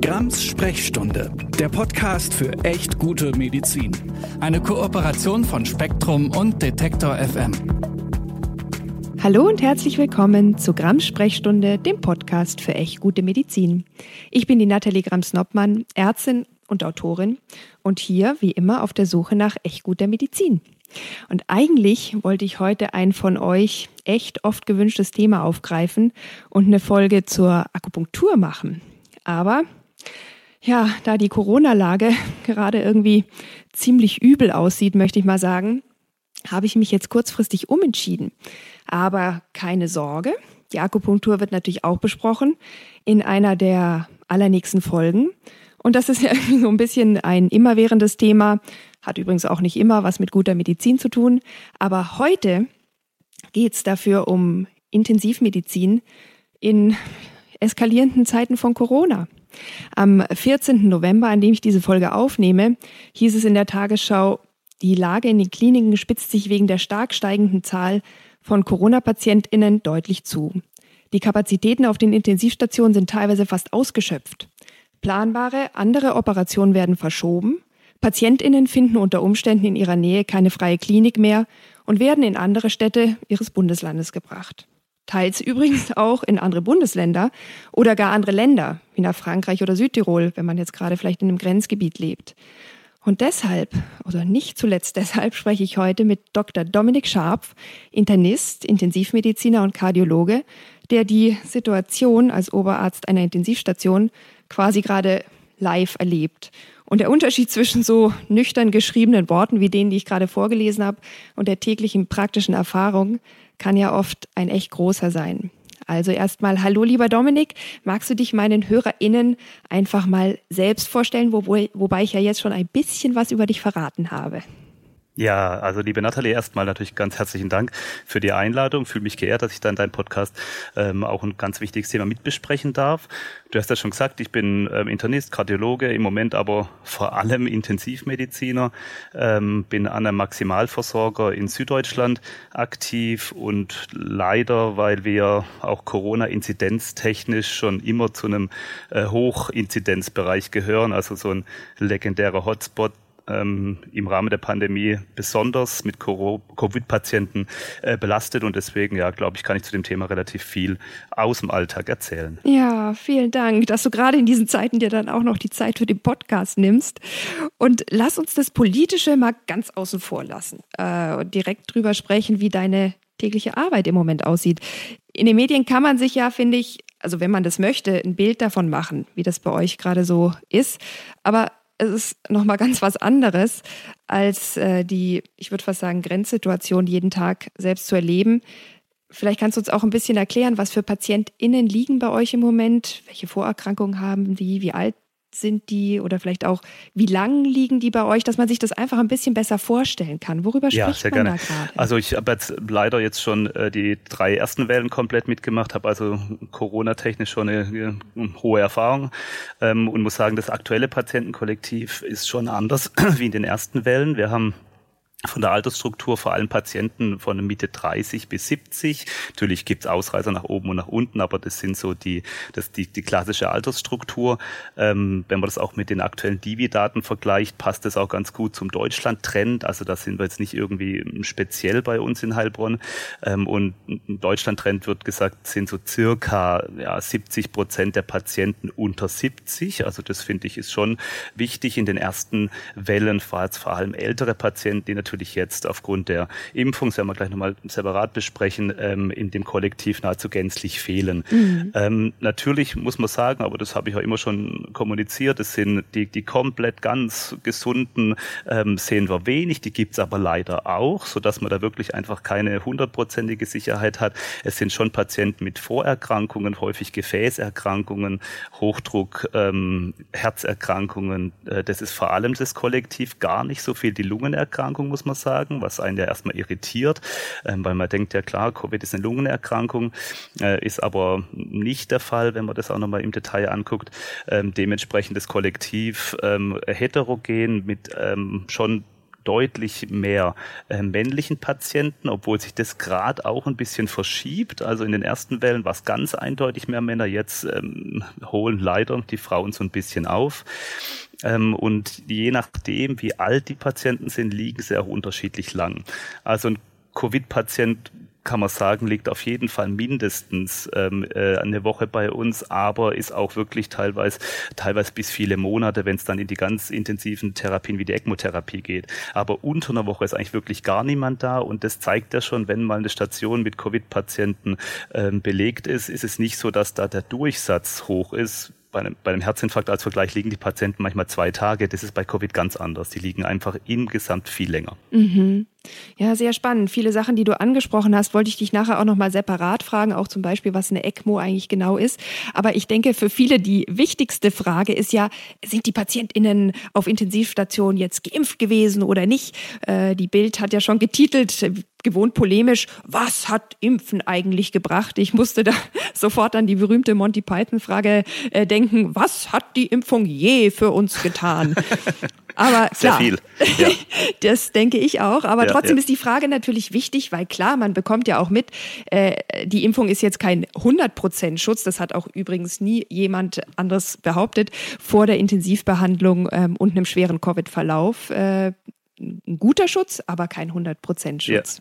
Grams Sprechstunde, der Podcast für echt gute Medizin. Eine Kooperation von Spektrum und Detektor FM. Hallo und herzlich willkommen zu Grams Sprechstunde, dem Podcast für echt gute Medizin. Ich bin die Nathalie Grams-Noppmann, Ärztin und Autorin und hier wie immer auf der Suche nach echt guter Medizin. Und eigentlich wollte ich heute ein von euch echt oft gewünschtes Thema aufgreifen und eine Folge zur Akupunktur machen. Aber ja, da die Corona-Lage gerade irgendwie ziemlich übel aussieht, möchte ich mal sagen, habe ich mich jetzt kurzfristig umentschieden. Aber keine Sorge, die Akupunktur wird natürlich auch besprochen in einer der allernächsten Folgen. Und das ist ja irgendwie so ein bisschen ein immerwährendes Thema, hat übrigens auch nicht immer was mit guter Medizin zu tun. Aber heute geht es dafür um Intensivmedizin in eskalierenden Zeiten von Corona. Am 14. November, an dem ich diese Folge aufnehme, hieß es in der Tagesschau, die Lage in den Kliniken spitzt sich wegen der stark steigenden Zahl von Corona-PatientInnen deutlich zu. Die Kapazitäten auf den Intensivstationen sind teilweise fast ausgeschöpft. Planbare andere Operationen werden verschoben. PatientInnen finden unter Umständen in ihrer Nähe keine freie Klinik mehr und werden in andere Städte ihres Bundeslandes gebracht. Teils übrigens auch in andere Bundesländer oder gar andere Länder, wie nach Frankreich oder Südtirol, wenn man jetzt gerade vielleicht in einem Grenzgebiet lebt. Und deshalb, oder nicht zuletzt deshalb, spreche ich heute mit Dr. Dominik Scharpf, Internist, Intensivmediziner und Kardiologe, der die Situation als Oberarzt einer Intensivstation quasi gerade live erlebt. Und der Unterschied zwischen so nüchtern geschriebenen Worten wie denen, die ich gerade vorgelesen habe, und der täglichen praktischen Erfahrung kann ja oft ein echt großer sein. Also erstmal, hallo lieber Dominik, magst du dich meinen HörerInnen einfach mal selbst vorstellen, wo, wo, wobei ich ja jetzt schon ein bisschen was über dich verraten habe? Ja, also liebe Nathalie, erstmal natürlich ganz herzlichen Dank für die Einladung. Fühle mich geehrt, dass ich da in deinem Podcast ähm, auch ein ganz wichtiges Thema mitbesprechen darf. Du hast ja schon gesagt, ich bin ähm, Internist, Kardiologe, im Moment aber vor allem Intensivmediziner, ähm, bin an einem Maximalversorger in Süddeutschland aktiv und leider, weil wir auch Corona-inzidenztechnisch schon immer zu einem äh, Hochinzidenzbereich gehören, also so ein legendärer Hotspot, ähm, im Rahmen der Pandemie besonders mit Covid-Patienten äh, belastet und deswegen, ja, glaube ich, kann ich zu dem Thema relativ viel aus dem Alltag erzählen. Ja, vielen Dank, dass du gerade in diesen Zeiten dir dann auch noch die Zeit für den Podcast nimmst. Und lass uns das Politische mal ganz außen vor lassen äh, und direkt drüber sprechen, wie deine tägliche Arbeit im Moment aussieht. In den Medien kann man sich ja, finde ich, also wenn man das möchte, ein Bild davon machen, wie das bei euch gerade so ist. Aber es ist nochmal ganz was anderes, als äh, die, ich würde fast sagen, Grenzsituation jeden Tag selbst zu erleben. Vielleicht kannst du uns auch ein bisschen erklären, was für PatientInnen liegen bei euch im Moment, welche Vorerkrankungen haben die, wie alt sind die oder vielleicht auch, wie lang liegen die bei euch, dass man sich das einfach ein bisschen besser vorstellen kann. Worüber ja, spricht man gerne. da gerade? Also ich habe jetzt leider jetzt schon äh, die drei ersten Wellen komplett mitgemacht, habe also Corona-technisch schon eine, eine, hohe Erfahrung ähm, und muss sagen, das aktuelle Patientenkollektiv ist schon anders wie in den ersten Wellen. Wir haben von der Altersstruktur vor allem Patienten von Mitte 30 bis 70. Natürlich gibt's Ausreißer nach oben und nach unten, aber das sind so die, das, die, die klassische Altersstruktur. Ähm, wenn man das auch mit den aktuellen Divi-Daten vergleicht, passt das auch ganz gut zum Deutschland-Trend. Also da sind wir jetzt nicht irgendwie speziell bei uns in Heilbronn. Ähm, und Deutschland-Trend wird gesagt, sind so circa ja, 70 Prozent der Patienten unter 70. Also das finde ich ist schon wichtig. In den ersten Wellen vor allem ältere Patienten, die natürlich jetzt aufgrund der Impfung, das werden wir gleich nochmal separat besprechen, ähm, in dem Kollektiv nahezu gänzlich fehlen. Mhm. Ähm, natürlich muss man sagen, aber das habe ich auch immer schon kommuniziert, es sind die, die komplett ganz gesunden ähm, sehen wir wenig, die gibt's aber leider auch, so dass man da wirklich einfach keine hundertprozentige Sicherheit hat. Es sind schon Patienten mit Vorerkrankungen, häufig Gefäßerkrankungen, Hochdruck, ähm, Herzerkrankungen. Äh, das ist vor allem das Kollektiv, gar nicht so viel die Lungenerkrankung, muss man sagen, was einen ja erstmal irritiert, ähm, weil man denkt ja klar, Covid ist eine Lungenerkrankung, äh, ist aber nicht der Fall, wenn man das auch nochmal im Detail anguckt. Ähm, dementsprechend das Kollektiv ähm, heterogen mit schon deutlich mehr äh, männlichen Patienten, obwohl sich das gerade auch ein bisschen verschiebt. Also in den ersten Wellen war es ganz eindeutig mehr Männer. Jetzt ähm, holen leider die Frauen so ein bisschen auf. Ähm, und je nachdem, wie alt die Patienten sind, liegen sie auch unterschiedlich lang. Also ein Covid-Patient kann man sagen, liegt auf jeden Fall mindestens ähm, äh, eine Woche bei uns, aber ist auch wirklich teilweise, teilweise bis viele Monate, wenn es dann in die ganz intensiven Therapien wie die ECMO-Therapie geht. Aber unter einer Woche ist eigentlich wirklich gar niemand da und das zeigt ja schon, wenn mal eine Station mit Covid-Patienten ähm, belegt ist, ist es nicht so, dass da der Durchsatz hoch ist bei einem, bei einem Herzinfarkt als Vergleich liegen die Patienten manchmal zwei Tage. Das ist bei Covid ganz anders. Die liegen einfach insgesamt viel länger. Mhm. Ja, sehr spannend. Viele Sachen, die du angesprochen hast, wollte ich dich nachher auch nochmal separat fragen, auch zum Beispiel, was eine ECMO eigentlich genau ist. Aber ich denke, für viele die wichtigste Frage ist ja, sind die PatientInnen auf Intensivstation jetzt geimpft gewesen oder nicht? Äh, die Bild hat ja schon getitelt, gewohnt polemisch, was hat Impfen eigentlich gebracht? Ich musste da sofort an die berühmte Monty Python-Frage äh, denken, was hat die Impfung je für uns getan? Aber klar, Sehr viel. Ja. das denke ich auch. Aber ja, trotzdem ja. ist die Frage natürlich wichtig, weil klar, man bekommt ja auch mit, äh, die Impfung ist jetzt kein 100% Schutz. Das hat auch übrigens nie jemand anderes behauptet vor der Intensivbehandlung ähm, und einem schweren Covid-Verlauf. Äh, ein guter Schutz, aber kein 100% Schutz.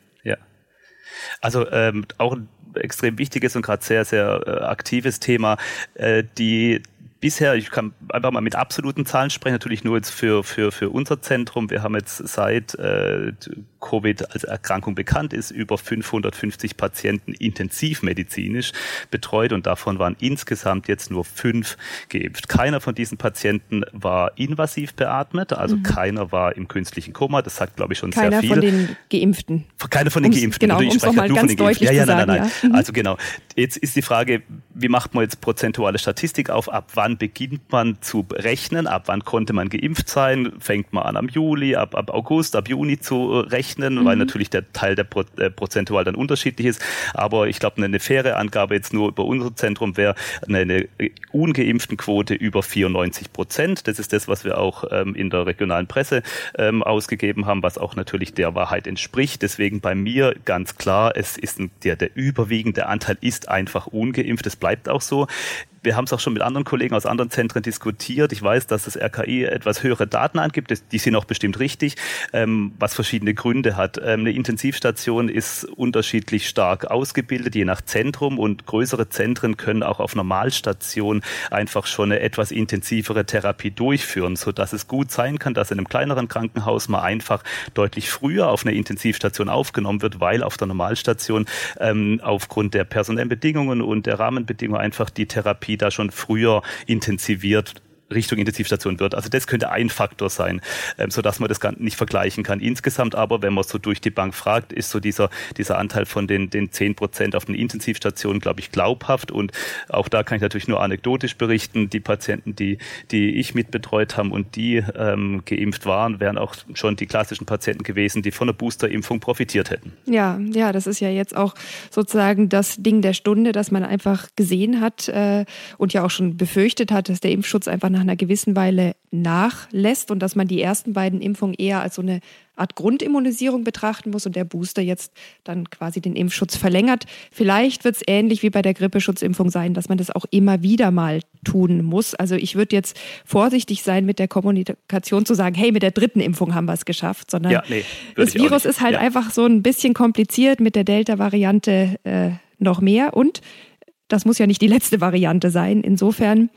Also ähm, auch ein extrem wichtiges und gerade sehr, sehr äh, aktives Thema. Äh, die bisher, ich kann einfach mal mit absoluten Zahlen sprechen, natürlich nur jetzt für, für, für unser Zentrum. Wir haben jetzt seit äh, Covid als Erkrankung bekannt ist, über 550 Patienten intensivmedizinisch betreut und davon waren insgesamt jetzt nur fünf geimpft. Keiner von diesen Patienten war invasiv beatmet, also mhm. keiner war im künstlichen Koma. Das sagt, glaube ich, schon keiner sehr viel. Keiner von den Geimpften. Keiner von den um's, Geimpften. Genau, um es nochmal ganz deutlich ja, ja, nein, nein, nein. Mhm. Also genau. Jetzt ist die Frage, wie macht man jetzt prozentuale Statistik auf? Ab wann beginnt man zu rechnen? Ab wann konnte man geimpft sein? Fängt man an am Juli, ab, ab August, ab Juni zu rechnen? Rechnen, mhm. weil natürlich der Teil der Pro äh, prozentual dann unterschiedlich ist. Aber ich glaube, eine faire Angabe jetzt nur über unser Zentrum wäre eine, eine ungeimpften Quote über 94 Prozent. Das ist das, was wir auch ähm, in der regionalen Presse ähm, ausgegeben haben, was auch natürlich der Wahrheit entspricht. Deswegen bei mir ganz klar, es ist ein, der, der überwiegende Anteil ist einfach ungeimpft. Das bleibt auch so wir haben es auch schon mit anderen Kollegen aus anderen Zentren diskutiert. Ich weiß, dass das RKI etwas höhere Daten angibt. Die sind auch bestimmt richtig, ähm, was verschiedene Gründe hat. Ähm, eine Intensivstation ist unterschiedlich stark ausgebildet, je nach Zentrum. Und größere Zentren können auch auf Normalstation einfach schon eine etwas intensivere Therapie durchführen, sodass es gut sein kann, dass in einem kleineren Krankenhaus mal einfach deutlich früher auf eine Intensivstation aufgenommen wird, weil auf der Normalstation ähm, aufgrund der personellen Bedingungen und der Rahmenbedingungen einfach die Therapie da schon früher intensiviert Richtung Intensivstation wird. Also das könnte ein Faktor sein, ähm, so dass man das nicht vergleichen kann. Insgesamt aber, wenn man so durch die Bank fragt, ist so dieser, dieser Anteil von den, den 10 Prozent auf den Intensivstationen, glaube ich, glaubhaft. Und auch da kann ich natürlich nur anekdotisch berichten. Die Patienten, die, die ich mitbetreut haben und die ähm, geimpft waren, wären auch schon die klassischen Patienten gewesen, die von der Boosterimpfung profitiert hätten. Ja, ja, das ist ja jetzt auch sozusagen das Ding der Stunde, dass man einfach gesehen hat äh, und ja auch schon befürchtet hat, dass der Impfschutz einfach nach einer gewissen Weile nachlässt und dass man die ersten beiden Impfungen eher als so eine Art Grundimmunisierung betrachten muss und der Booster jetzt dann quasi den Impfschutz verlängert. Vielleicht wird es ähnlich wie bei der Grippeschutzimpfung sein, dass man das auch immer wieder mal tun muss. Also ich würde jetzt vorsichtig sein mit der Kommunikation zu sagen, hey, mit der dritten Impfung haben wir es geschafft, sondern ja, nee, das Virus ist halt ja. einfach so ein bisschen kompliziert mit der Delta-Variante äh, noch mehr und das muss ja nicht die letzte Variante sein. Insofern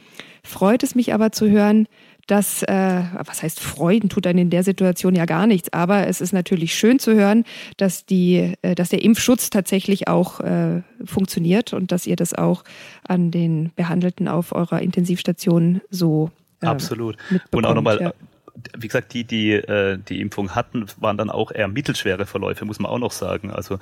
freut es mich aber zu hören, dass, äh, was heißt freuen, tut dann in der Situation ja gar nichts, aber es ist natürlich schön zu hören, dass, die, äh, dass der Impfschutz tatsächlich auch äh, funktioniert und dass ihr das auch an den Behandelten auf eurer Intensivstation so äh, Absolut. Und auch nochmal ja wie gesagt, die, die äh, die Impfung hatten, waren dann auch eher mittelschwere Verläufe, muss man auch noch sagen. Also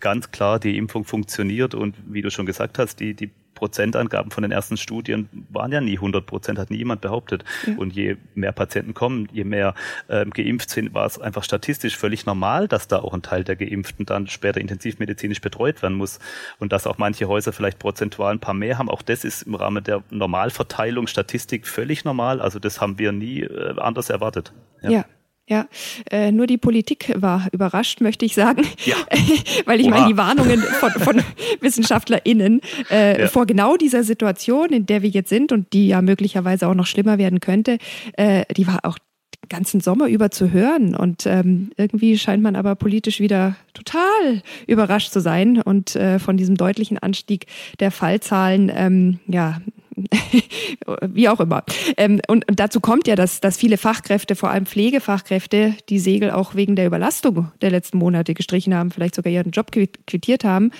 ganz klar, die Impfung funktioniert und wie du schon gesagt hast, die, die Prozentangaben von den ersten Studien waren ja nie 100 Prozent, hat nie jemand behauptet. Ja. Und je mehr Patienten kommen, je mehr ähm, geimpft sind, war es einfach statistisch völlig normal, dass da auch ein Teil der Geimpften dann später intensivmedizinisch betreut werden muss. Und dass auch manche Häuser vielleicht prozentual ein paar mehr haben, auch das ist im Rahmen der Normalverteilung Statistik völlig normal. Also das haben wir nie äh, anders erwartet. ja. ja. Ja, äh, nur die Politik war überrascht, möchte ich sagen, ja. weil ich Oha. meine, die Warnungen von, von WissenschaftlerInnen äh, ja. vor genau dieser Situation, in der wir jetzt sind und die ja möglicherweise auch noch schlimmer werden könnte, äh, die war auch den ganzen Sommer über zu hören. Und ähm, irgendwie scheint man aber politisch wieder total überrascht zu sein und äh, von diesem deutlichen Anstieg der Fallzahlen ähm, ja wie auch immer. Ähm, und, und, dazu kommt ja, dass, dass viele Fachkräfte, vor allem Pflegefachkräfte, die Segel auch wegen der Überlastung der letzten Monate gestrichen haben, vielleicht sogar ihren Job quittiert haben.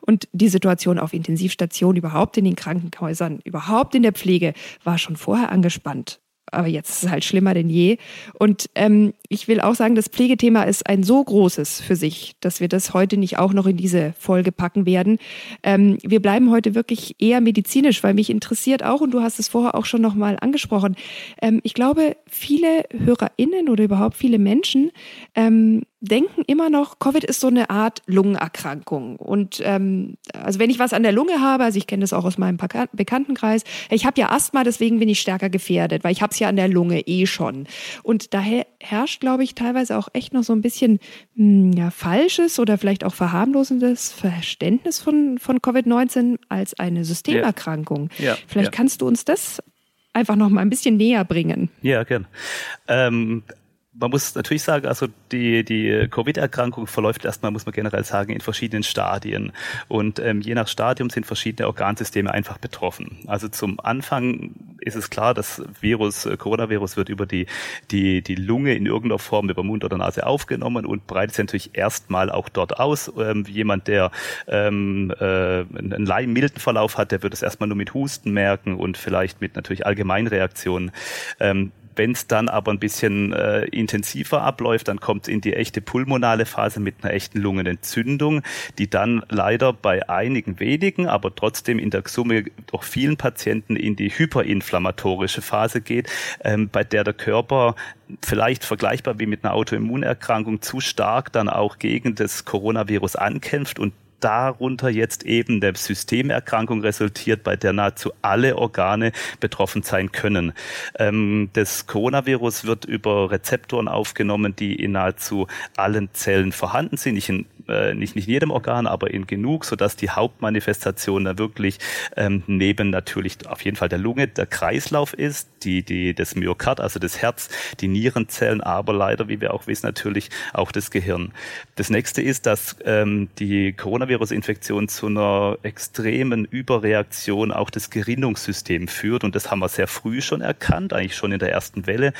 Und die Situation auf Intensivstationen, überhaupt in den Krankenhäusern, überhaupt in der Pflege war schon vorher angespannt aber jetzt ist es halt schlimmer denn je. Und ähm, ich will auch sagen, das Pflegethema ist ein so großes für sich, dass wir das heute nicht auch noch in diese Folge packen werden. Ähm, wir bleiben heute wirklich eher medizinisch, weil mich interessiert auch, und du hast es vorher auch schon nochmal angesprochen, ähm, ich glaube, viele HörerInnen oder überhaupt viele Menschen ähm, denken immer noch, Covid ist so eine Art Lungenerkrankung. Und ähm, also wenn ich was an der Lunge habe, also ich kenne das auch aus meinem Bekanntenkreis, ich habe ja Asthma, deswegen bin ich stärker gefährdet, weil ich habe es ja an der Lunge eh schon. Und daher herrscht, glaube ich, teilweise auch echt noch so ein bisschen mh, hm, ja, falsches oder vielleicht auch verharmlosendes Verständnis von, von Covid-19 als eine Systemerkrankung. Ja. Ja, vielleicht kannst du uns das einfach noch mal ein bisschen näher bringen. Ja, gern. Ähm, man muss natürlich sagen, also die, die Covid-Erkrankung verläuft erstmal, muss man generell sagen, in verschiedenen Stadien. Und ähm, je nach Stadium sind verschiedene Organsysteme einfach betroffen. Also zum Anfang ist es klar, das Virus, äh, Coronavirus wird über die, die, die Lunge in irgendeiner Form über Mund oder Nase aufgenommen und breitet sich natürlich erstmal auch dort aus. Ähm, jemand, der ähm, äh, einen milden Verlauf hat, der wird es erstmal nur mit Husten merken und vielleicht mit natürlich Allgemeinreaktionen. Ähm, wenn es dann aber ein bisschen äh, intensiver abläuft, dann kommt es in die echte pulmonale Phase mit einer echten Lungenentzündung, die dann leider bei einigen wenigen, aber trotzdem in der Summe doch vielen Patienten in die hyperinflammatorische Phase geht, ähm, bei der der Körper vielleicht vergleichbar wie mit einer Autoimmunerkrankung zu stark dann auch gegen das Coronavirus ankämpft und darunter jetzt eben der Systemerkrankung resultiert, bei der nahezu alle Organe betroffen sein können. Ähm, das Coronavirus wird über Rezeptoren aufgenommen, die in nahezu allen Zellen vorhanden sind. In, äh, nicht, nicht in jedem Organ, aber in genug, sodass die Hauptmanifestation da wirklich ähm, neben natürlich auf jeden Fall der Lunge der Kreislauf ist, die, die, das Myokard, also das Herz, die Nierenzellen, aber leider, wie wir auch wissen, natürlich auch das Gehirn. Das nächste ist, dass ähm, die Coronavirus Coronavirus-Infektion zu einer extremen Überreaktion auch des Gerinnungssystems führt. Und das haben wir sehr früh schon erkannt, eigentlich schon in der ersten Welle.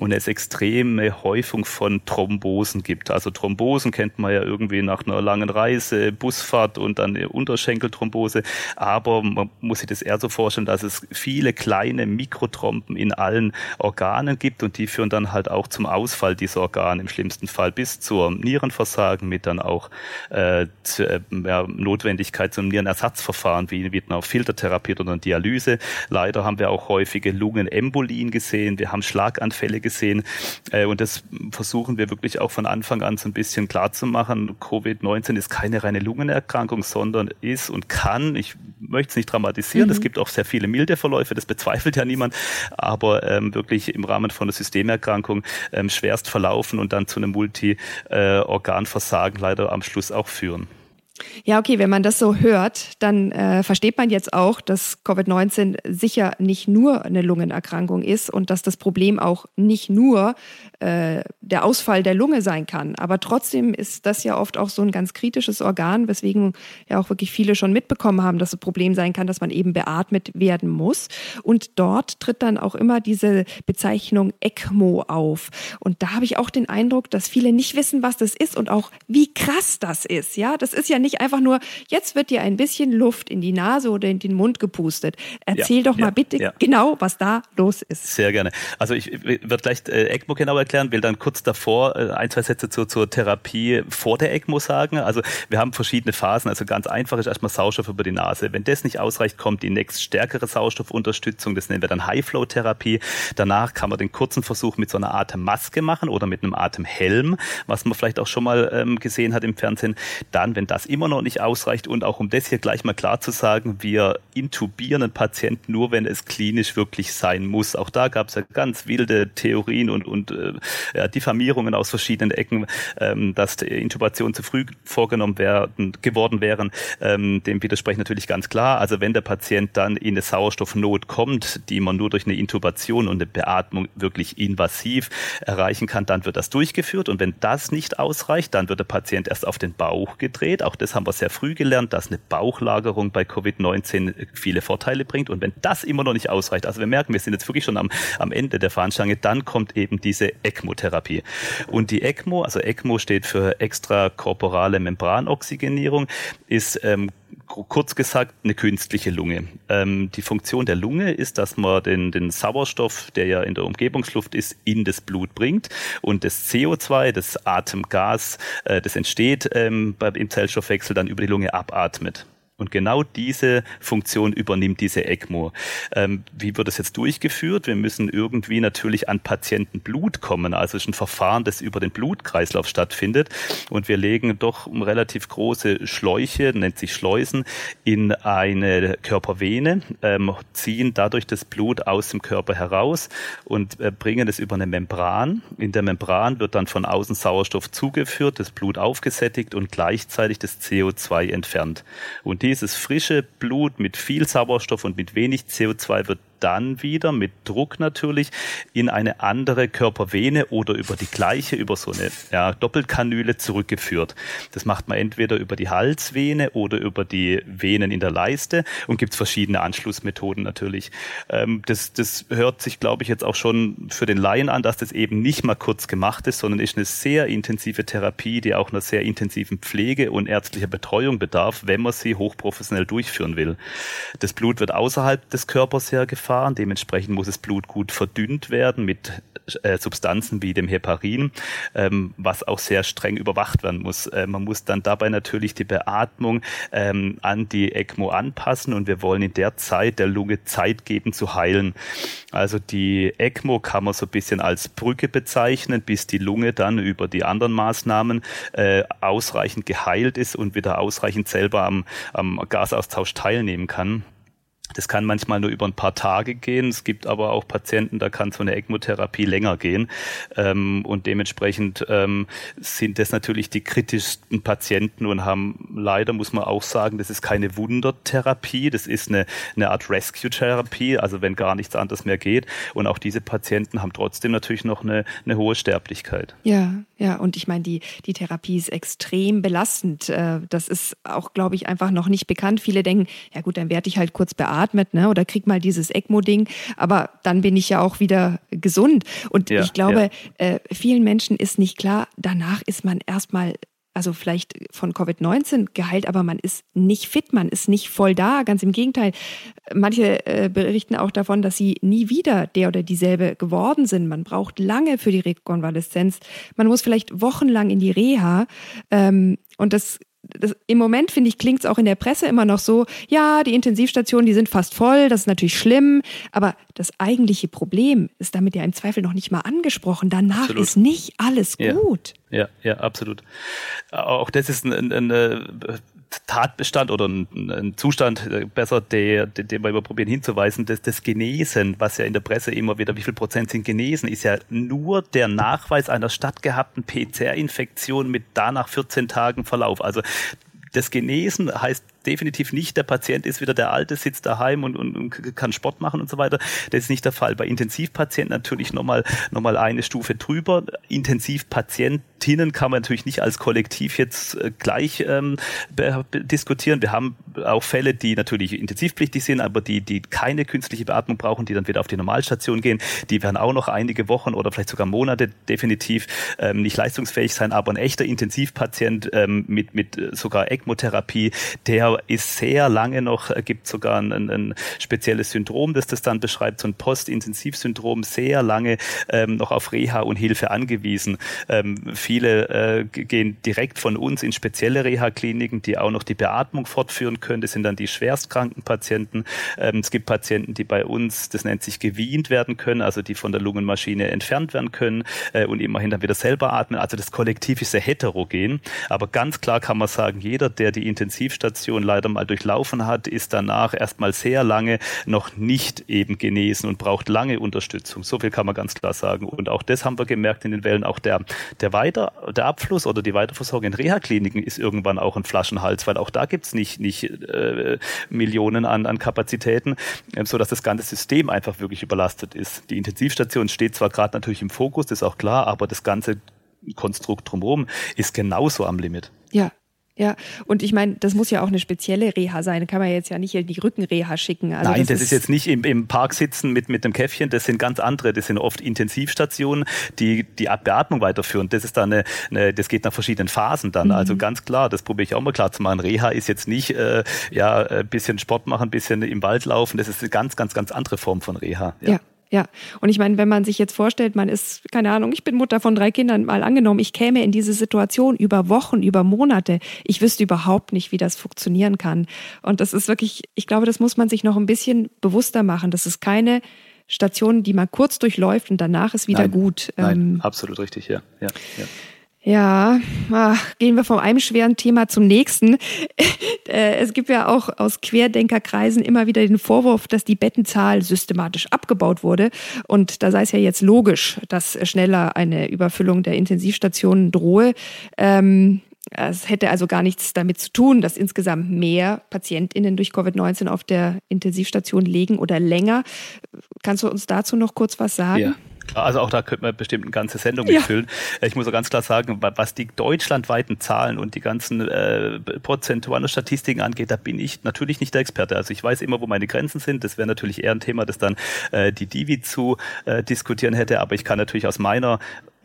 Und es extreme Häufung von Thrombosen gibt. Also Thrombosen kennt man ja irgendwie nach einer langen Reise, Busfahrt und dann Unterschenkelthrombose. Aber man muss sich das eher so vorstellen, dass es viele kleine Mikrotrompen in allen Organen gibt und die führen dann halt auch zum Ausfall dieser Organe im schlimmsten Fall bis zur Nierenversagen mit dann auch äh, zu, ja, Notwendigkeit zum Nierenersatzverfahren wie wird man Filtertherapie oder Dialyse. Leider haben wir auch häufige Lungenembolien gesehen. Wir haben Schlaganfälle gesehen. Äh, und das versuchen wir wirklich auch von Anfang an so ein bisschen klar zu machen. Covid-19 ist keine reine Lungenerkrankung, sondern ist und kann, ich möchte es nicht dramatisieren, mhm. es gibt auch sehr viele milde Verläufe, das bezweifelt ja niemand, aber ähm, wirklich im Rahmen von einer Systemerkrankung ähm, schwerst verlaufen und dann zu einem Multi-Organversagen äh, leider am Schluss auch führen. Ja, okay, wenn man das so hört, dann äh, versteht man jetzt auch, dass Covid-19 sicher nicht nur eine Lungenerkrankung ist und dass das Problem auch nicht nur äh, der Ausfall der Lunge sein kann. Aber trotzdem ist das ja oft auch so ein ganz kritisches Organ, weswegen ja auch wirklich viele schon mitbekommen haben, dass es Problem sein kann, dass man eben beatmet werden muss. Und dort tritt dann auch immer diese Bezeichnung ECMO auf. Und da habe ich auch den Eindruck, dass viele nicht wissen, was das ist und auch wie krass das ist. Ja, das ist ja nicht nicht einfach nur, jetzt wird dir ein bisschen Luft in die Nase oder in den Mund gepustet. Erzähl ja, doch mal ja, bitte ja. genau, was da los ist. Sehr gerne. Also ich werde gleich äh, ECMO genau erklären, will dann kurz davor äh, ein, zwei Sätze zur, zur Therapie vor der ECMO sagen. Also wir haben verschiedene Phasen. Also ganz einfach ist erstmal Sauerstoff über die Nase. Wenn das nicht ausreicht, kommt die nächst stärkere Sauerstoffunterstützung. Das nennen wir dann High-Flow-Therapie. Danach kann man den kurzen Versuch mit so einer Atemmaske machen oder mit einem Atemhelm, was man vielleicht auch schon mal ähm, gesehen hat im Fernsehen. Dann, wenn das immer immer noch nicht ausreicht und auch um das hier gleich mal klar zu sagen, wir intubieren einen Patienten nur, wenn es klinisch wirklich sein muss. Auch da gab es ja ganz wilde Theorien und, und äh, ja, Diffamierungen aus verschiedenen Ecken, ähm, dass die Intubation zu früh vorgenommen werden, geworden wären. Ähm, dem widerspreche ich natürlich ganz klar. Also wenn der Patient dann in eine Sauerstoffnot kommt, die man nur durch eine Intubation und eine Beatmung wirklich invasiv erreichen kann, dann wird das durchgeführt. Und wenn das nicht ausreicht, dann wird der Patient erst auf den Bauch gedreht. Auch das haben wir sehr früh gelernt, dass eine Bauchlagerung bei Covid-19 viele Vorteile bringt. Und wenn das immer noch nicht ausreicht, also wir merken, wir sind jetzt wirklich schon am, am Ende der Fahnenstange, dann kommt eben diese ECMO-Therapie. Und die ECMO, also ECMO steht für extrakorporale Membranoxygenierung, ist ähm, kurz gesagt eine künstliche Lunge. Ähm, die Funktion der Lunge ist, dass man den, den Sauerstoff, der ja in der Umgebungsluft ist, in das Blut bringt und das CO2, das Atemgas, äh, das entsteht ähm, im Zellstoffwechsel, dann über die Lunge abatmet. Und genau diese Funktion übernimmt diese ECMO. Ähm, wie wird das jetzt durchgeführt? Wir müssen irgendwie natürlich an Patientenblut kommen. Also es ist ein Verfahren, das über den Blutkreislauf stattfindet. Und wir legen doch relativ große Schläuche, nennt sich Schleusen, in eine Körpervene, ähm, ziehen dadurch das Blut aus dem Körper heraus und äh, bringen es über eine Membran. In der Membran wird dann von außen Sauerstoff zugeführt, das Blut aufgesättigt und gleichzeitig das CO2 entfernt. Und dieses frische Blut mit viel Sauerstoff und mit wenig CO2 wird dann wieder mit Druck natürlich in eine andere Körpervene oder über die gleiche, über so eine ja, Doppelkanüle zurückgeführt. Das macht man entweder über die Halsvene oder über die Venen in der Leiste und gibt verschiedene Anschlussmethoden natürlich. Ähm, das, das hört sich, glaube ich, jetzt auch schon für den Laien an, dass das eben nicht mal kurz gemacht ist, sondern ist eine sehr intensive Therapie, die auch einer sehr intensiven Pflege und ärztlicher Betreuung bedarf, wenn man sie hochprofessionell durchführen will. Das Blut wird außerhalb des Körpers hergefahren Verfahren. Dementsprechend muss das Blut gut verdünnt werden mit äh, Substanzen wie dem Heparin, ähm, was auch sehr streng überwacht werden muss. Äh, man muss dann dabei natürlich die Beatmung ähm, an die ECMO anpassen und wir wollen in der Zeit der Lunge Zeit geben zu heilen. Also die ECMO kann man so ein bisschen als Brücke bezeichnen, bis die Lunge dann über die anderen Maßnahmen äh, ausreichend geheilt ist und wieder ausreichend selber am, am Gasaustausch teilnehmen kann. Das kann manchmal nur über ein paar Tage gehen. Es gibt aber auch Patienten, da kann so eine ECMO-Therapie länger gehen. Ähm, und dementsprechend ähm, sind das natürlich die kritischsten Patienten und haben leider, muss man auch sagen, das ist keine Wundertherapie. Das ist eine, eine Art Rescue-Therapie, also wenn gar nichts anderes mehr geht. Und auch diese Patienten haben trotzdem natürlich noch eine, eine hohe Sterblichkeit. Ja, ja. Und ich meine, die, die Therapie ist extrem belastend. Äh, das ist auch, glaube ich, einfach noch nicht bekannt. Viele denken, ja gut, dann werde ich halt kurz beatmet atmet, ne? Oder krieg mal dieses ECMO-Ding. Aber dann bin ich ja auch wieder gesund. Und ja, ich glaube, ja. äh, vielen Menschen ist nicht klar, danach ist man erstmal also vielleicht von Covid-19 geheilt, aber man ist nicht fit, man ist nicht voll da. Ganz im Gegenteil. Manche äh, berichten auch davon, dass sie nie wieder der oder dieselbe geworden sind. Man braucht lange für die Rekonvaleszenz. Man muss vielleicht wochenlang in die Reha. Ähm, und das das, im Moment, finde ich, klingt es auch in der Presse immer noch so, ja, die Intensivstationen, die sind fast voll, das ist natürlich schlimm, aber das eigentliche Problem ist damit ja im Zweifel noch nicht mal angesprochen. Danach absolut. ist nicht alles gut. Ja, ja, ja, absolut. Auch das ist ein, ein, ein Tatbestand oder ein, ein Zustand äh, besser, der, den wir immer probieren hinzuweisen, das, das Genesen, was ja in der Presse immer wieder, wie viel Prozent sind genesen, ist ja nur der Nachweis einer stattgehabten PCR-Infektion mit danach 14 Tagen Verlauf. Also das Genesen heißt definitiv nicht, der Patient ist wieder der Alte, sitzt daheim und, und, und kann Sport machen und so weiter. Das ist nicht der Fall. Bei Intensivpatienten natürlich nochmal noch mal eine Stufe drüber. Intensivpatientinnen kann man natürlich nicht als Kollektiv jetzt äh, gleich ähm, diskutieren. Wir haben auch Fälle, die natürlich intensivpflichtig sind, aber die, die keine künstliche Beatmung brauchen, die dann wieder auf die Normalstation gehen. Die werden auch noch einige Wochen oder vielleicht sogar Monate definitiv ähm, nicht leistungsfähig sein. Aber ein echter Intensivpatient ähm, mit, mit sogar ECMO-Therapie, der Genau, ist sehr lange noch, äh, gibt sogar ein, ein, spezielles Syndrom, das das dann beschreibt, so ein Postintensivsyndrom, sehr lange ähm, noch auf Reha und Hilfe angewiesen. Ähm, viele äh, gehen direkt von uns in spezielle Reha-Kliniken, die auch noch die Beatmung fortführen können. Das sind dann die schwerstkranken Patienten. Ähm, es gibt Patienten, die bei uns, das nennt sich gewient werden können, also die von der Lungenmaschine entfernt werden können äh, und immerhin dann wieder selber atmen. Also das Kollektiv ist sehr heterogen. Aber ganz klar kann man sagen, jeder, der die Intensivstation leider mal durchlaufen hat, ist danach erstmal sehr lange noch nicht eben genesen und braucht lange Unterstützung. So viel kann man ganz klar sagen. Und auch das haben wir gemerkt in den Wellen. Auch der, der Weiter, der Abfluss oder die Weiterversorgung in Reha-Kliniken ist irgendwann auch ein Flaschenhals, weil auch da gibt's nicht, nicht äh, Millionen an, an Kapazitäten, äh, so das ganze System einfach wirklich überlastet ist. Die Intensivstation steht zwar gerade natürlich im Fokus, das ist auch klar, aber das ganze Konstrukt drumherum ist genauso am Limit. Ja, ja, und ich meine, das muss ja auch eine spezielle Reha sein. Da kann man jetzt ja nicht in die Rückenreha schicken. Also Nein, das, das ist, ist, jetzt nicht im, im, Park sitzen mit, mit dem Käffchen. Das sind ganz andere. Das sind oft Intensivstationen, die die Beatmung weiterführen. Das ist dann eine, eine das geht nach verschiedenen Phasen dann. Mhm. Also ganz klar, das probiere ich auch mal klar zu machen. Reha ist jetzt nicht, äh, ja, ein bisschen Sport machen, ein bisschen im Wald laufen. Das ist eine ganz, ganz, ganz andere Form von Reha. ja. ja. Ja, und ich meine, wenn man sich jetzt vorstellt, man ist, keine Ahnung, ich bin Mutter von drei Kindern, mal angenommen, ich käme in diese Situation über Wochen, über Monate, ich wüsste überhaupt nicht, wie das funktionieren kann. Und das ist wirklich, ich glaube, das muss man sich noch ein bisschen bewusster machen. Das ist keine Station, die man kurz durchläuft und danach ist wieder nein, gut. Nein, ähm, absolut richtig, ja. ja, ja. Ja, ach, gehen wir von einem schweren Thema zum nächsten. Äh, es gibt ja auch aus Querdenkerkreisen immer wieder den Vorwurf, dass die Bettenzahl systematisch abgebaut wurde. Und da sei es ja jetzt logisch, dass schneller eine Überfüllung der Intensivstationen drohe. Ähm, es hätte also gar nichts damit zu tun, dass insgesamt mehr PatientInnen durch Covid-19 auf der Intensivstation liegen oder länger. Kannst du uns dazu noch kurz was sagen? Ja. Also auch da könnte man bestimmt eine ganze Sendung ja. mitfüllen. Ich muss auch ganz klar sagen, was die deutschlandweiten Zahlen und die ganzen äh, prozentualen Statistiken angeht, da bin ich natürlich nicht der Experte. Also ich weiß immer, wo meine Grenzen sind. Das wäre natürlich eher ein Thema, das dann äh, die Divi zu äh, diskutieren hätte. Aber ich kann natürlich aus meiner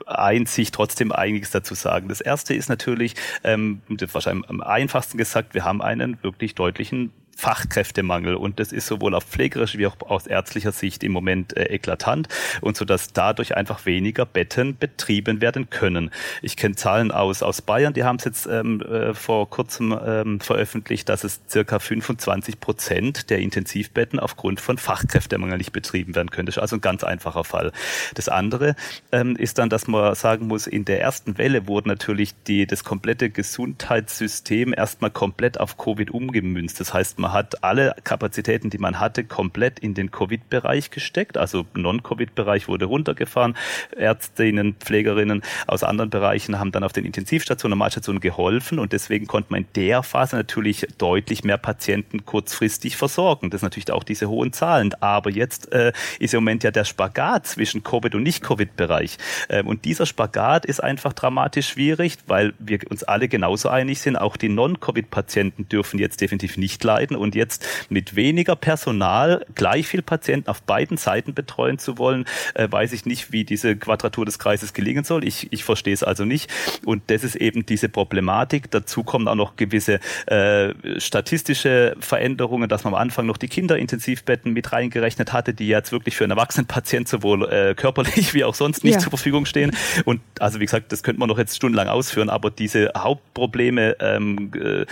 Einsicht trotzdem einiges dazu sagen. Das erste ist natürlich, ähm, das wahrscheinlich am einfachsten gesagt, wir haben einen wirklich deutlichen Fachkräftemangel und das ist sowohl auf pflegerischer wie auch aus ärztlicher Sicht im Moment äh, eklatant und so dass dadurch einfach weniger Betten betrieben werden können. Ich kenne Zahlen aus aus Bayern, die haben es jetzt ähm, äh, vor kurzem ähm, veröffentlicht, dass es circa 25 Prozent der Intensivbetten aufgrund von Fachkräftemangel nicht betrieben werden können. Das ist also ein ganz einfacher Fall. Das andere ähm, ist dann, dass man sagen muss, in der ersten Welle wurde natürlich die das komplette Gesundheitssystem erstmal komplett auf Covid umgemünzt. Das heißt, man hat alle Kapazitäten, die man hatte, komplett in den Covid-Bereich gesteckt. Also Non-Covid-Bereich wurde runtergefahren. Ärztinnen, Pflegerinnen aus anderen Bereichen haben dann auf den Intensivstationen, Normalstationen geholfen und deswegen konnte man in der Phase natürlich deutlich mehr Patienten kurzfristig versorgen. Das sind natürlich auch diese hohen Zahlen. Aber jetzt äh, ist im Moment ja der Spagat zwischen Covid und Nicht-Covid-Bereich. Ähm, und dieser Spagat ist einfach dramatisch schwierig, weil wir uns alle genauso einig sind. Auch die Non-Covid-Patienten dürfen jetzt definitiv nicht leiden Patienten und jetzt mit weniger Personal gleich viel Patienten auf beiden Seiten betreuen zu wollen, äh, weiß ich nicht, wie diese Quadratur des Kreises gelingen soll. Ich, ich verstehe es also nicht. Und das ist eben diese Problematik. Dazu kommen auch noch gewisse äh, statistische Veränderungen, dass man am Anfang noch die Kinderintensivbetten mit reingerechnet hatte, die jetzt wirklich für einen Erwachsenenpatient sowohl äh, körperlich wie auch sonst nicht ja. zur Verfügung stehen. Und also wie gesagt, das könnte man noch jetzt stundenlang ausführen, aber diese Hauptprobleme, ähm, äh,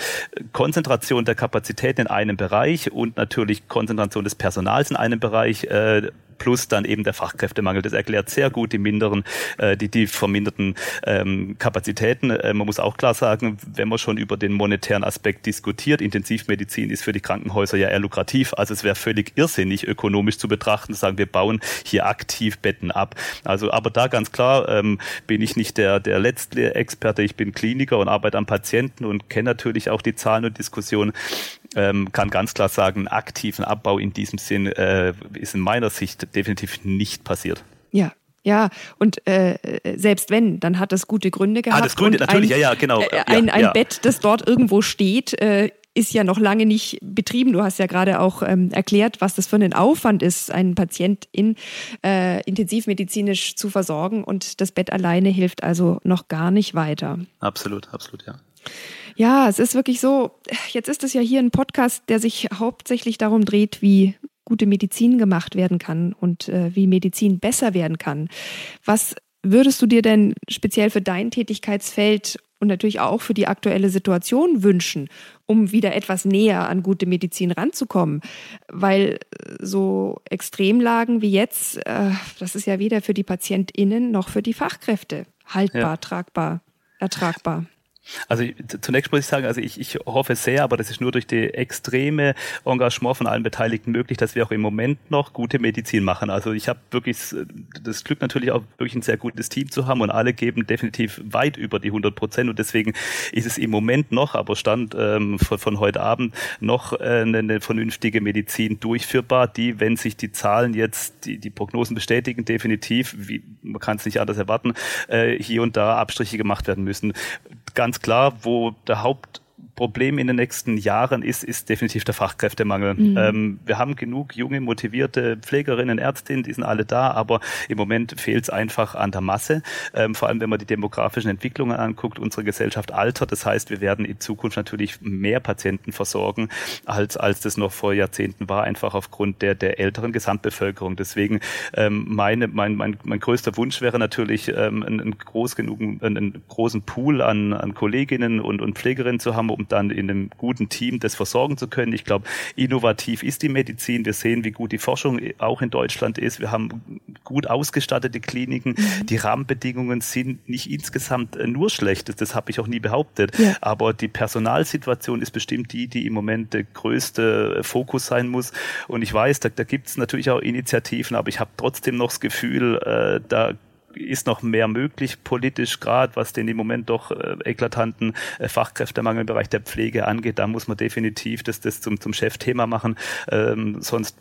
Konzentration der Kapazitäten in einem Bereich und natürlich Konzentration des Personals in einem Bereich, äh, plus dann eben der Fachkräftemangel. Das erklärt sehr gut die minderen, äh, die, die verminderten ähm, Kapazitäten. Äh, man muss auch klar sagen, wenn man schon über den monetären Aspekt diskutiert, Intensivmedizin ist für die Krankenhäuser ja eher lukrativ. Also es wäre völlig irrsinnig, ökonomisch zu betrachten, zu sagen, wir bauen hier aktiv Betten ab. Also, aber da ganz klar ähm, bin ich nicht der, der letzte Experte. Ich bin Kliniker und arbeite am Patienten und kenne natürlich auch die Zahlen und Diskussionen. Ähm, kann ganz klar sagen, aktiven Abbau in diesem Sinn äh, ist in meiner Sicht definitiv nicht passiert. Ja, ja, und äh, selbst wenn, dann hat das gute Gründe gehabt. Ah, das Gründe, natürlich, ein, ja, ja, genau. Äh, ein, ein ja. Bett, das dort irgendwo steht, äh, ist ja noch lange nicht betrieben. Du hast ja gerade auch ähm, erklärt, was das für ein Aufwand ist, einen Patient in, äh, intensivmedizinisch zu versorgen und das Bett alleine hilft also noch gar nicht weiter. Absolut, absolut, ja. Ja, es ist wirklich so, jetzt ist es ja hier ein Podcast, der sich hauptsächlich darum dreht, wie gute Medizin gemacht werden kann und äh, wie Medizin besser werden kann. Was würdest du dir denn speziell für dein Tätigkeitsfeld und natürlich auch für die aktuelle Situation wünschen, um wieder etwas näher an gute Medizin ranzukommen? Weil äh, so Extremlagen wie jetzt, äh, das ist ja weder für die PatientInnen noch für die Fachkräfte haltbar, ja. tragbar, ertragbar. Also zunächst muss ich sagen, also ich, ich hoffe sehr, aber das ist nur durch die extreme Engagement von allen Beteiligten möglich, dass wir auch im Moment noch gute Medizin machen. Also ich habe wirklich das Glück natürlich auch wirklich ein sehr gutes Team zu haben und alle geben definitiv weit über die 100 Prozent und deswegen ist es im Moment noch, aber Stand ähm, von, von heute Abend noch äh, eine, eine vernünftige Medizin durchführbar, die, wenn sich die Zahlen jetzt, die, die Prognosen bestätigen, definitiv, wie, man kann es nicht anders erwarten, äh, hier und da Abstriche gemacht werden müssen. Ganz klar, wo der Haupt Problem in den nächsten Jahren ist, ist definitiv der Fachkräftemangel. Mhm. Ähm, wir haben genug junge, motivierte Pflegerinnen, Ärztinnen, die sind alle da, aber im Moment fehlt es einfach an der Masse. Ähm, vor allem, wenn man die demografischen Entwicklungen anguckt, unsere Gesellschaft altert. Das heißt, wir werden in Zukunft natürlich mehr Patienten versorgen, als, als das noch vor Jahrzehnten war, einfach aufgrund der, der älteren Gesamtbevölkerung. Deswegen ähm, meine, mein, mein, mein größter Wunsch wäre natürlich, ähm, einen, einen, groß genug, einen, einen großen Pool an, an Kolleginnen und, und Pflegerinnen zu haben, um um dann in einem guten Team das versorgen zu können. Ich glaube, innovativ ist die Medizin. Wir sehen, wie gut die Forschung auch in Deutschland ist. Wir haben gut ausgestattete Kliniken. Mhm. Die Rahmenbedingungen sind nicht insgesamt äh, nur schlecht. Das habe ich auch nie behauptet. Ja. Aber die Personalsituation ist bestimmt die, die im Moment der größte Fokus sein muss. Und ich weiß, da, da gibt es natürlich auch Initiativen, aber ich habe trotzdem noch das Gefühl, äh, da ist noch mehr möglich politisch, gerade was den im Moment doch äh, eklatanten äh, Fachkräftemangel im Bereich der Pflege angeht. Da muss man definitiv das, das zum, zum Chefthema machen. Ähm, sonst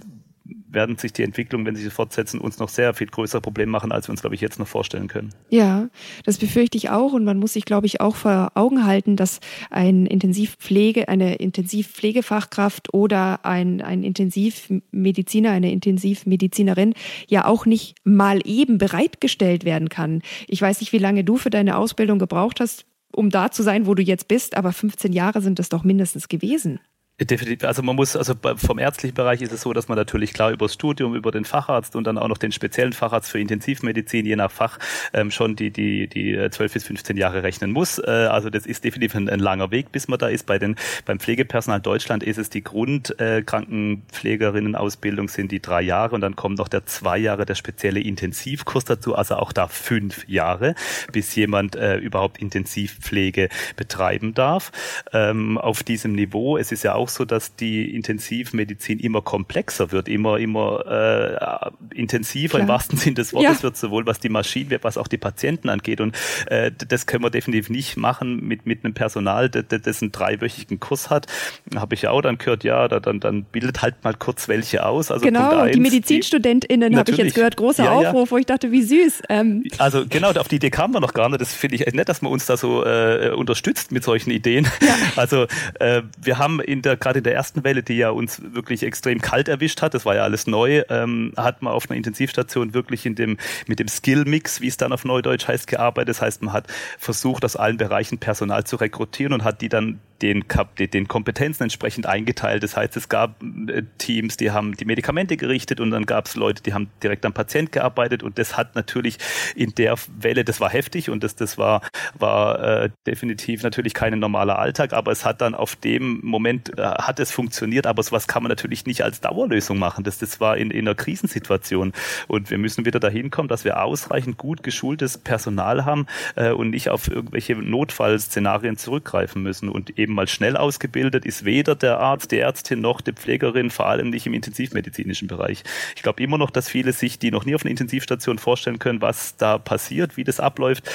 werden sich die Entwicklungen, wenn sie sich fortsetzen, uns noch sehr viel größere Probleme machen, als wir uns, glaube ich, jetzt noch vorstellen können. Ja, das befürchte ich auch. Und man muss sich, glaube ich, auch vor Augen halten, dass ein Intensivpflege, eine Intensivpflegefachkraft oder ein, ein Intensivmediziner, eine Intensivmedizinerin ja auch nicht mal eben bereitgestellt werden kann. Ich weiß nicht, wie lange du für deine Ausbildung gebraucht hast, um da zu sein, wo du jetzt bist, aber 15 Jahre sind es doch mindestens gewesen. Definitiv. Also man muss, also vom ärztlichen Bereich ist es so, dass man natürlich klar über das Studium, über den Facharzt und dann auch noch den speziellen Facharzt für Intensivmedizin, je nach Fach, ähm, schon die, die, die 12 bis 15 Jahre rechnen muss. Äh, also das ist definitiv ein, ein, langer Weg, bis man da ist. Bei den, beim Pflegepersonal Deutschland ist es die Grundkrankenpflegerinnenausbildung äh, sind die drei Jahre und dann kommt noch der zwei Jahre der spezielle Intensivkurs dazu, also auch da fünf Jahre, bis jemand äh, überhaupt Intensivpflege betreiben darf. Ähm, auf diesem Niveau, es ist ja auch so, dass die Intensivmedizin immer komplexer wird, immer, immer äh, intensiver Klar. im wahrsten Sinn des Wortes ja. wird, sowohl was die Maschinen, was auch die Patienten angeht. Und äh, das können wir definitiv nicht machen mit, mit einem Personal, das, einen dreiwöchigen Kurs hat. Habe ich ja auch dann gehört, ja, da, dann, dann bildet halt mal kurz welche aus. Also genau, eins, die MedizinstudentInnen habe ich jetzt gehört, großer ja, Aufruf, ja. wo ich dachte, wie süß. Ähm. Also genau, auf die Idee kamen wir noch gar nicht. Das finde ich nett, dass man uns da so äh, unterstützt mit solchen Ideen. Ja. Also äh, wir haben in der gerade in der ersten Welle, die ja uns wirklich extrem kalt erwischt hat, das war ja alles neu, ähm, hat man auf einer Intensivstation wirklich in dem, mit dem Skill-Mix, wie es dann auf Neudeutsch heißt, gearbeitet. Das heißt, man hat versucht, aus allen Bereichen Personal zu rekrutieren und hat die dann den, den Kompetenzen entsprechend eingeteilt. Das heißt, es gab äh, Teams, die haben die Medikamente gerichtet und dann gab es Leute, die haben direkt am Patient gearbeitet und das hat natürlich in der Welle, das war heftig und das, das war, war äh, definitiv natürlich kein normaler Alltag, aber es hat dann auf dem Moment, äh, hat es funktioniert, aber sowas kann man natürlich nicht als Dauerlösung machen. Das, das war in, in einer Krisensituation und wir müssen wieder dahin kommen, dass wir ausreichend gut geschultes Personal haben äh, und nicht auf irgendwelche Notfallszenarien zurückgreifen müssen und eben eben mal schnell ausgebildet ist weder der Arzt, die Ärztin noch die Pflegerin, vor allem nicht im intensivmedizinischen Bereich. Ich glaube immer noch, dass viele sich, die noch nie auf einer Intensivstation vorstellen können, was da passiert, wie das abläuft.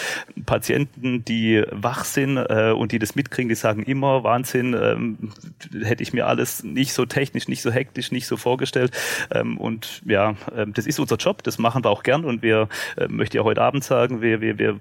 Patienten, die wach sind äh, und die das mitkriegen, die sagen immer, Wahnsinn, ähm, hätte ich mir alles nicht so technisch, nicht so hektisch, nicht so vorgestellt. Ähm, und ja, äh, das ist unser Job, das machen wir auch gern und wir, äh, möchte ja heute Abend sagen, wir, wir, wir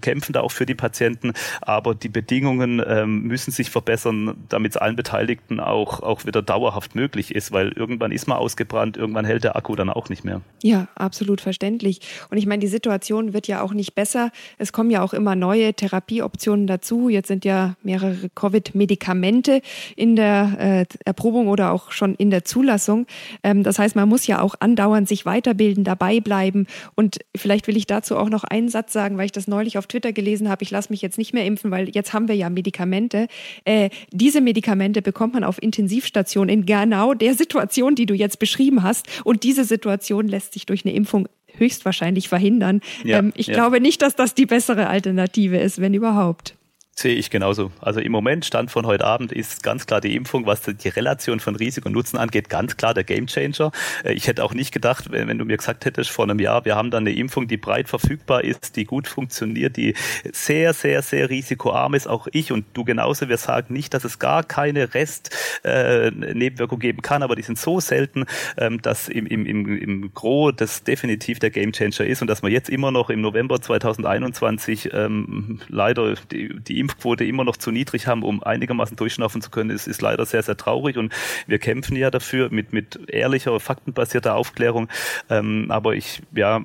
kämpfen da auch für die Patienten, aber die Bedingungen ähm, müssen sich verbessern, damit es allen Beteiligten auch, auch wieder dauerhaft möglich ist, weil irgendwann ist man ausgebrannt, irgendwann hält der Akku dann auch nicht mehr. Ja, absolut verständlich. Und ich meine, die Situation wird ja auch nicht besser. Es kommen ja auch immer neue Therapieoptionen dazu. Jetzt sind ja mehrere Covid-Medikamente in der äh, Erprobung oder auch schon in der Zulassung. Ähm, das heißt, man muss ja auch andauernd sich weiterbilden, dabei bleiben. Und vielleicht will ich dazu auch noch einen Satz sagen, weil ich das neulich auf Twitter gelesen habe. Ich lasse mich jetzt nicht mehr impfen, weil jetzt haben wir ja Medikamente. Äh, diese Medikamente bekommt man auf Intensivstation in genau der Situation, die du jetzt beschrieben hast. Und diese Situation lässt sich durch eine Impfung höchstwahrscheinlich verhindern. Ja, ähm, ich ja. glaube nicht, dass das die bessere Alternative ist, wenn überhaupt. Sehe ich genauso. Also im Moment, Stand von heute Abend, ist ganz klar die Impfung, was die Relation von Risiko und Nutzen angeht, ganz klar der Gamechanger. Äh, ich hätte auch nicht gedacht, wenn, wenn, du mir gesagt hättest vor einem Jahr, wir haben dann eine Impfung, die breit verfügbar ist, die gut funktioniert, die sehr, sehr, sehr risikoarm ist. Auch ich und du genauso. Wir sagen nicht, dass es gar keine Rest-Nebenwirkung äh, geben kann, aber die sind so selten, ähm, dass im, im, im, im Gros das definitiv der Gamechanger ist und dass man jetzt immer noch im November 2021 ähm, leider die, die Impfquote immer noch zu niedrig haben, um einigermaßen durchschnaufen zu können, ist, ist leider sehr, sehr traurig. Und wir kämpfen ja dafür mit, mit ehrlicher, faktenbasierter Aufklärung. Ähm, aber ich, ja,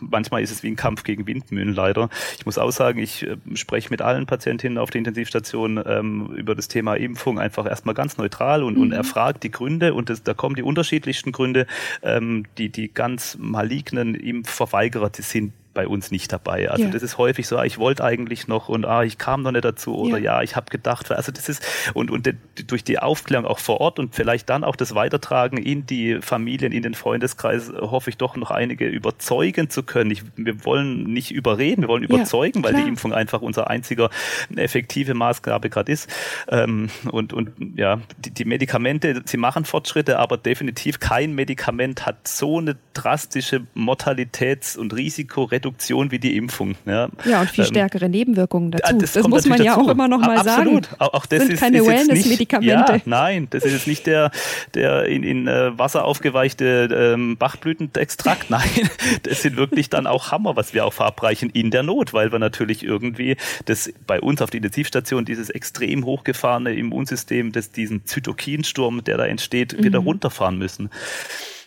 manchmal ist es wie ein Kampf gegen Windmühlen leider. Ich muss auch sagen, ich äh, spreche mit allen Patientinnen auf der Intensivstation ähm, über das Thema Impfung einfach erstmal ganz neutral und, mhm. und erfragt die Gründe und das, da kommen die unterschiedlichsten Gründe. Ähm, die, die ganz malignen Impfverweigerer, die sind bei uns nicht dabei. Also ja. das ist häufig so, ah, ich wollte eigentlich noch und ah, ich kam noch nicht dazu oder ja, ja ich habe gedacht, also das ist und und durch die Aufklärung auch vor Ort und vielleicht dann auch das Weitertragen in die Familien, in den Freundeskreis, hoffe ich doch noch einige überzeugen zu können. Ich, wir wollen nicht überreden, wir wollen überzeugen, ja, weil die Impfung einfach unser einziger effektive Maßgabe gerade ist. Ähm, und und ja, die, die Medikamente, sie machen Fortschritte, aber definitiv kein Medikament hat so eine drastische Mortalitäts- und Risikoreduktion Reduktion wie die Impfung. Ja, ja und viel ähm, stärkere Nebenwirkungen dazu. Das, das muss man ja dazu. auch immer noch mal Absolut. sagen. Auch, auch das sind ist, keine Wellness-Medikamente. Ja, nein, das ist jetzt nicht der, der in, in äh, Wasser aufgeweichte ähm, Bachblütenextrakt. Nein, das sind wirklich dann auch Hammer, was wir auch verabreichen in der Not, weil wir natürlich irgendwie das bei uns auf der Intensivstation dieses extrem hochgefahrene Immunsystem, das diesen Zytokinsturm, der da entsteht, mhm. wieder runterfahren müssen.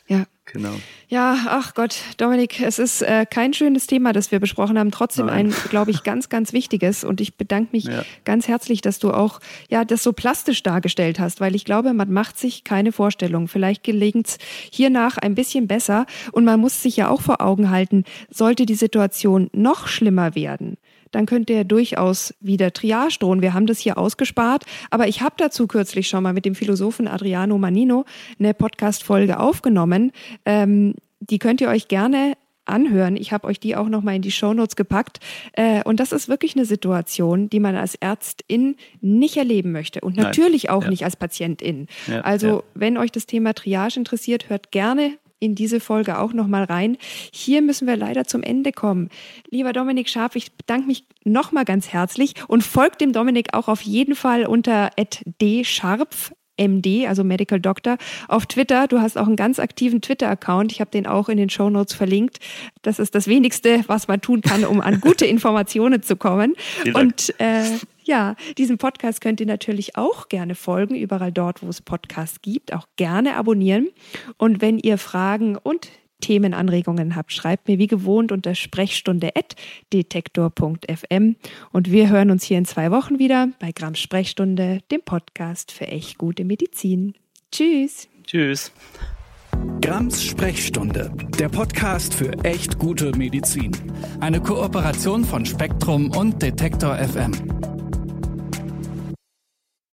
Ja. Genau. Ja, ach Gott, Dominik, es ist äh, kein schönes Thema, das wir besprochen haben. Trotzdem Nein. ein, glaube ich, ganz, ganz wichtiges. Und ich bedanke mich ja. ganz herzlich, dass du auch ja das so plastisch dargestellt hast, weil ich glaube, man macht sich keine Vorstellung. Vielleicht gelingt es hiernach ein bisschen besser. Und man muss sich ja auch vor Augen halten, sollte die Situation noch schlimmer werden, dann könnte er durchaus wieder Triage drohen. Wir haben das hier ausgespart, aber ich habe dazu kürzlich schon mal mit dem Philosophen Adriano Manino eine Podcast-Folge aufgenommen. Ähm, die könnt ihr euch gerne anhören. Ich habe euch die auch noch mal in die Shownotes gepackt. Äh, und das ist wirklich eine Situation, die man als Ärztin nicht erleben möchte und natürlich Nein. auch ja. nicht als Patientin. Ja, also ja. wenn euch das Thema Triage interessiert, hört gerne in diese Folge auch noch mal rein. Hier müssen wir leider zum Ende kommen. Lieber Dominik Scharf, ich bedanke mich noch mal ganz herzlich und folgt dem Dominik auch auf jeden Fall unter @dscharpf MD, also Medical Doctor, auf Twitter. Du hast auch einen ganz aktiven Twitter-Account. Ich habe den auch in den Show Notes verlinkt. Das ist das Wenigste, was man tun kann, um an gute Informationen zu kommen. Und äh, ja, diesen Podcast könnt ihr natürlich auch gerne folgen, überall dort, wo es Podcasts gibt, auch gerne abonnieren. Und wenn ihr Fragen und Themenanregungen habt, schreibt mir wie gewohnt unter sprechstunde.detektor.fm und wir hören uns hier in zwei Wochen wieder bei Grams Sprechstunde, dem Podcast für echt gute Medizin. Tschüss. Tschüss. Grams Sprechstunde, der Podcast für echt gute Medizin. Eine Kooperation von Spektrum und Detektor FM.